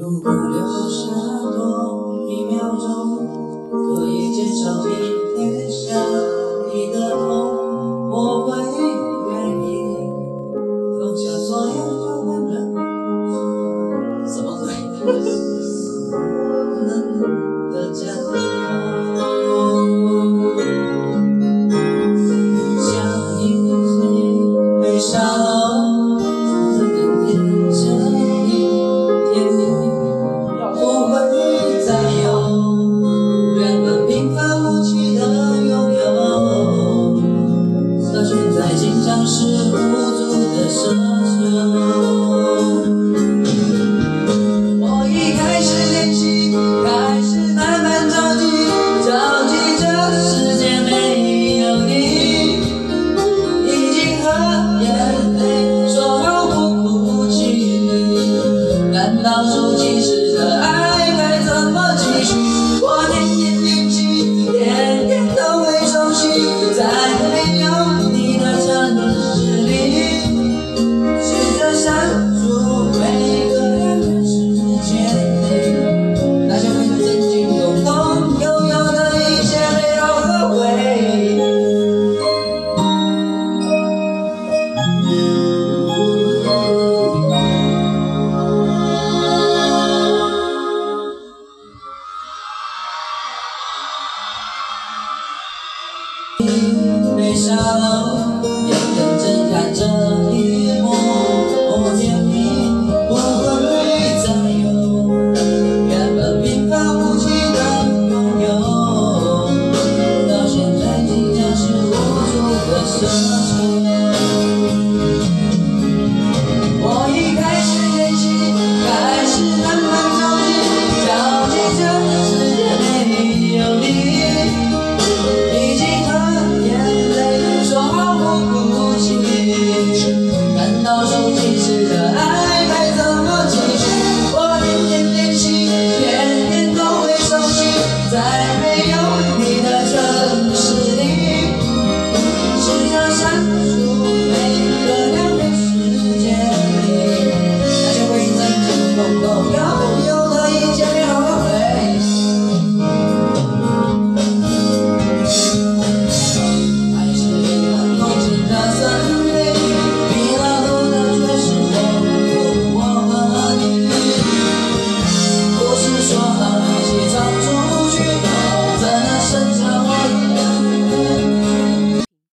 如果留下多一秒钟可以减少一点想你的痛我会愿意放下所有的温柔什么鬼冷冷的枪 vì sao?